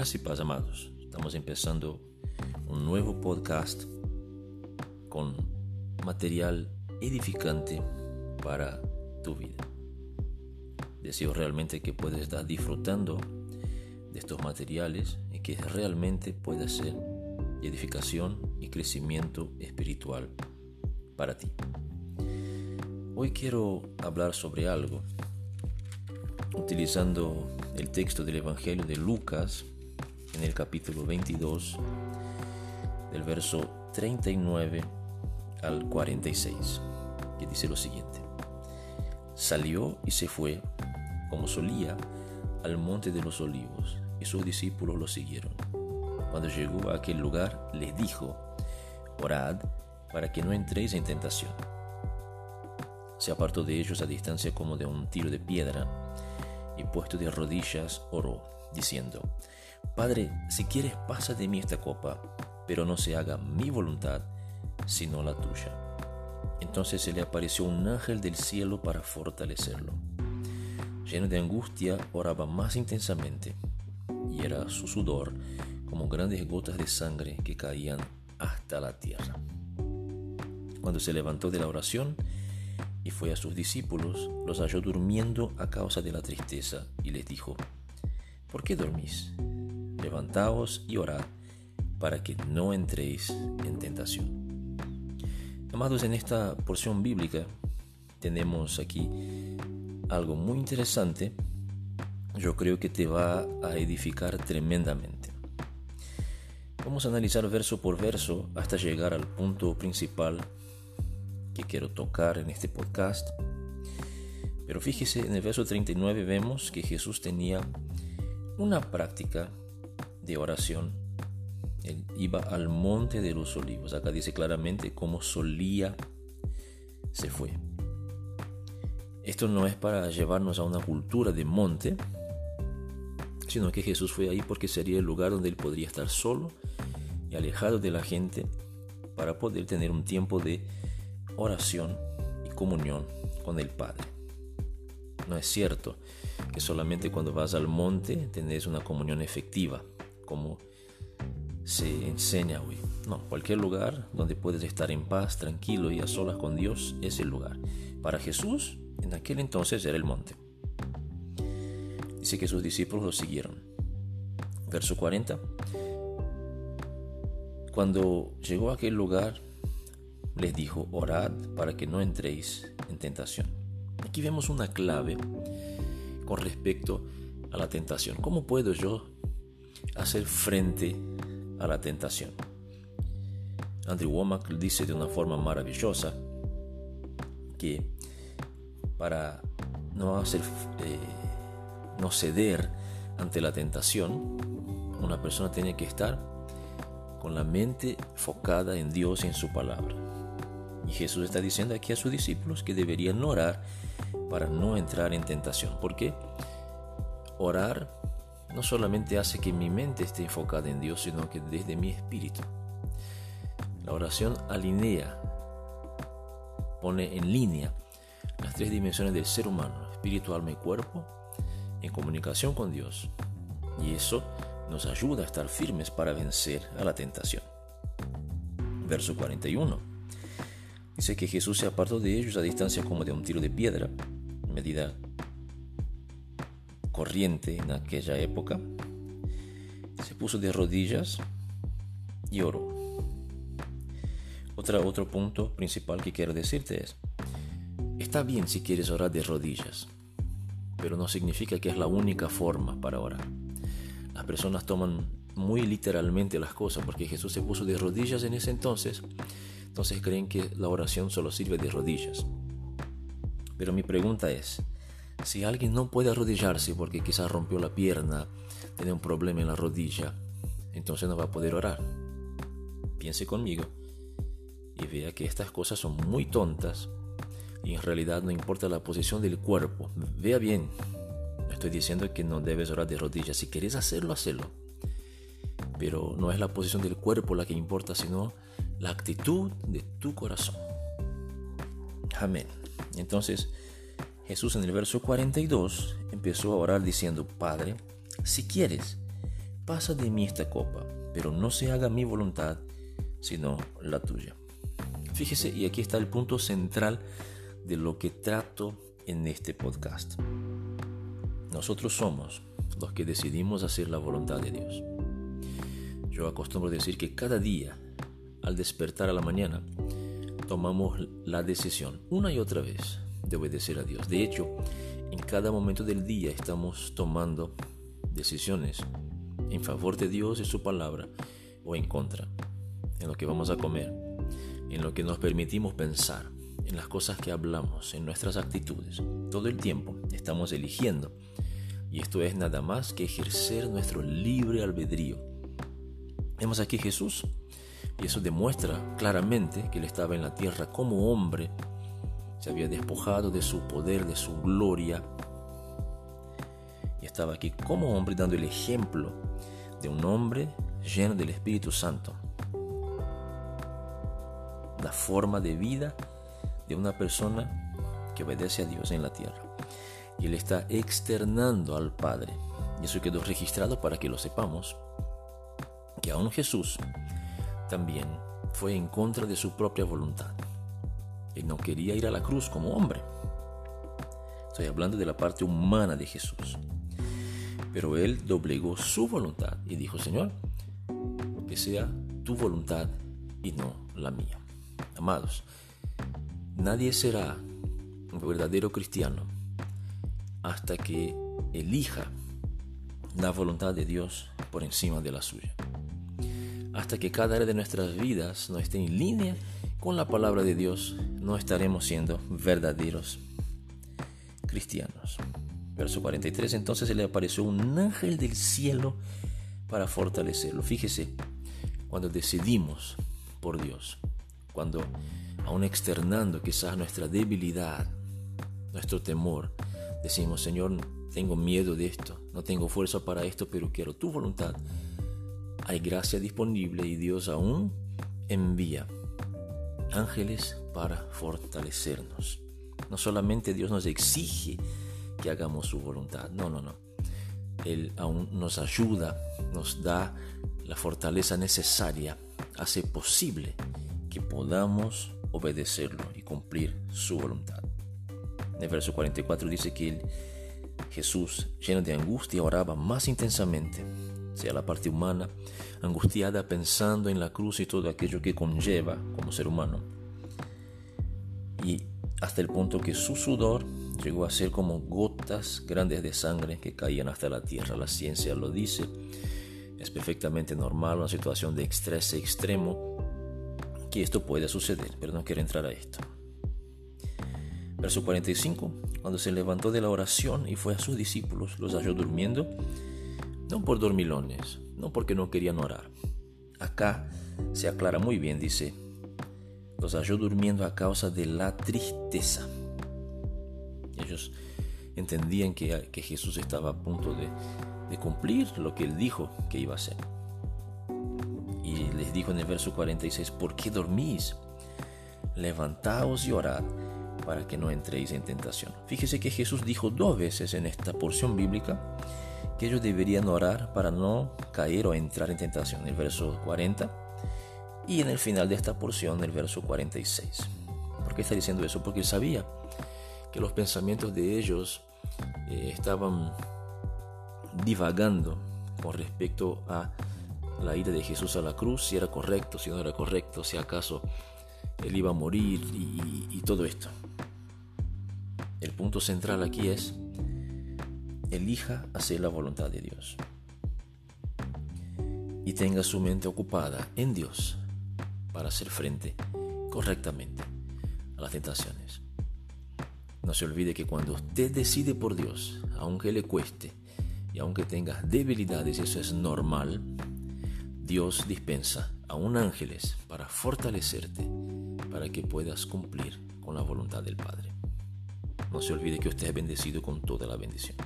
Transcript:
Gracias y paz, amados. Estamos empezando un nuevo podcast con material edificante para tu vida. Deseo realmente que puedas estar disfrutando de estos materiales y que realmente pueda ser edificación y crecimiento espiritual para ti. Hoy quiero hablar sobre algo utilizando el texto del Evangelio de Lucas en el capítulo 22 del verso 39 al 46, que dice lo siguiente. Salió y se fue, como solía, al monte de los olivos, y sus discípulos lo siguieron. Cuando llegó a aquel lugar, les dijo, orad para que no entréis en tentación. Se apartó de ellos a distancia como de un tiro de piedra, y puesto de rodillas oró, diciendo, Padre, si quieres pasa de mí esta copa, pero no se haga mi voluntad, sino la tuya. Entonces se le apareció un ángel del cielo para fortalecerlo. Lleno de angustia, oraba más intensamente, y era su sudor como grandes gotas de sangre que caían hasta la tierra. Cuando se levantó de la oración y fue a sus discípulos, los halló durmiendo a causa de la tristeza, y les dijo, ¿por qué dormís? Levantaos y orad para que no entréis en tentación. Amados, en esta porción bíblica tenemos aquí algo muy interesante. Yo creo que te va a edificar tremendamente. Vamos a analizar verso por verso hasta llegar al punto principal que quiero tocar en este podcast. Pero fíjese, en el verso 39 vemos que Jesús tenía una práctica de oración. Él iba al monte de los olivos. Acá dice claramente cómo solía se fue. Esto no es para llevarnos a una cultura de monte, sino que Jesús fue ahí porque sería el lugar donde él podría estar solo y alejado de la gente para poder tener un tiempo de oración y comunión con el Padre. No es cierto que solamente cuando vas al monte tenés una comunión efectiva, como se enseña hoy. No, cualquier lugar donde puedes estar en paz, tranquilo y a solas con Dios es el lugar. Para Jesús, en aquel entonces era el monte. Dice que sus discípulos lo siguieron. Verso 40. Cuando llegó a aquel lugar, les dijo, orad para que no entréis en tentación. Aquí vemos una clave con respecto a la tentación. ¿Cómo puedo yo hacer frente a la tentación? Andrew Womack dice de una forma maravillosa que para no hacer eh, no ceder ante la tentación, una persona tiene que estar con la mente focada en Dios y en su palabra. Y Jesús está diciendo aquí a sus discípulos que deberían orar para no entrar en tentación. Porque orar no solamente hace que mi mente esté enfocada en Dios, sino que desde mi espíritu. La oración alinea, pone en línea las tres dimensiones del ser humano, espíritu, alma y cuerpo, en comunicación con Dios. Y eso nos ayuda a estar firmes para vencer a la tentación. Verso 41. Dice que Jesús se apartó de ellos a distancia como de un tiro de piedra, medida corriente en aquella época. Se puso de rodillas y oró. Otra, otro punto principal que quiero decirte es, está bien si quieres orar de rodillas, pero no significa que es la única forma para orar. Las personas toman muy literalmente las cosas porque Jesús se puso de rodillas en ese entonces entonces creen que la oración solo sirve de rodillas. Pero mi pregunta es, si alguien no puede arrodillarse porque quizás rompió la pierna, tiene un problema en la rodilla, entonces no va a poder orar. Piense conmigo y vea que estas cosas son muy tontas y en realidad no importa la posición del cuerpo. Vea bien, estoy diciendo que no debes orar de rodillas. Si quieres hacerlo, hazlo. Pero no es la posición del cuerpo la que importa, sino la actitud de tu corazón. Amén. Entonces Jesús en el verso 42 empezó a orar diciendo, Padre, si quieres, pasa de mí esta copa, pero no se haga mi voluntad, sino la tuya. Fíjese, y aquí está el punto central de lo que trato en este podcast. Nosotros somos los que decidimos hacer la voluntad de Dios. Yo acostumbro decir que cada día, al despertar a la mañana, tomamos la decisión una y otra vez de obedecer a Dios. De hecho, en cada momento del día estamos tomando decisiones en favor de Dios y su palabra o en contra, en lo que vamos a comer, en lo que nos permitimos pensar, en las cosas que hablamos, en nuestras actitudes. Todo el tiempo estamos eligiendo y esto es nada más que ejercer nuestro libre albedrío. Vemos aquí Jesús y eso demuestra claramente que él estaba en la tierra como hombre, se había despojado de su poder, de su gloria y estaba aquí como hombre dando el ejemplo de un hombre lleno del Espíritu Santo. La forma de vida de una persona que obedece a Dios en la tierra. Y Él está externando al Padre. Y eso quedó registrado para que lo sepamos. Que aún Jesús también fue en contra de su propia voluntad. Él no quería ir a la cruz como hombre. Estoy hablando de la parte humana de Jesús. Pero él doblegó su voluntad y dijo, Señor, que sea tu voluntad y no la mía. Amados, nadie será un verdadero cristiano hasta que elija la voluntad de Dios por encima de la suya. Hasta que cada área de nuestras vidas no esté en línea con la palabra de Dios, no estaremos siendo verdaderos cristianos. Verso 43, entonces se le apareció un ángel del cielo para fortalecerlo. Fíjese, cuando decidimos por Dios, cuando aún externando quizás nuestra debilidad, nuestro temor, decimos, Señor, tengo miedo de esto, no tengo fuerza para esto, pero quiero tu voluntad. Hay gracia disponible y Dios aún envía ángeles para fortalecernos. No solamente Dios nos exige que hagamos su voluntad. No, no, no. Él aún nos ayuda, nos da la fortaleza necesaria, hace posible que podamos obedecerlo y cumplir su voluntad. En el verso 44 dice que Jesús, lleno de angustia, oraba más intensamente, sea la parte humana, angustiada pensando en la cruz y todo aquello que conlleva como ser humano. Y hasta el punto que su sudor llegó a ser como gotas grandes de sangre que caían hasta la tierra. La ciencia lo dice. Es perfectamente normal una situación de estrés extremo que esto puede suceder, pero no quiero entrar a esto. Verso 45. Cuando se levantó de la oración y fue a sus discípulos, los halló durmiendo, no por dormilones, no porque no querían orar. Acá se aclara muy bien, dice, los halló durmiendo a causa de la tristeza. Ellos entendían que, Jesús estaba a punto de, de cumplir lo que él dijo que iba a hacer. Y les dijo en el verso 46, ¿por qué dormís? Levantaos y orad para que no entréis en tentación. Fíjese que Jesús dijo dos veces en esta porción bíblica que ellos deberían orar para no caer o entrar en tentación. En el verso 40 y en el final de esta porción, el verso 46. ¿Por qué está diciendo eso? Porque él sabía que los pensamientos de ellos eh, estaban divagando con respecto a la ida de Jesús a la cruz, si era correcto, si no era correcto, si acaso él iba a morir y todo esto. El punto central aquí es, elija hacer la voluntad de Dios y tenga su mente ocupada en Dios para hacer frente correctamente a las tentaciones. No se olvide que cuando usted decide por Dios, aunque le cueste y aunque tengas debilidades, eso es normal, Dios dispensa a un ángeles para fortalecerte, para que puedas cumplir con la voluntad del Padre. No se olvide que usted es bendecido con toda la bendición.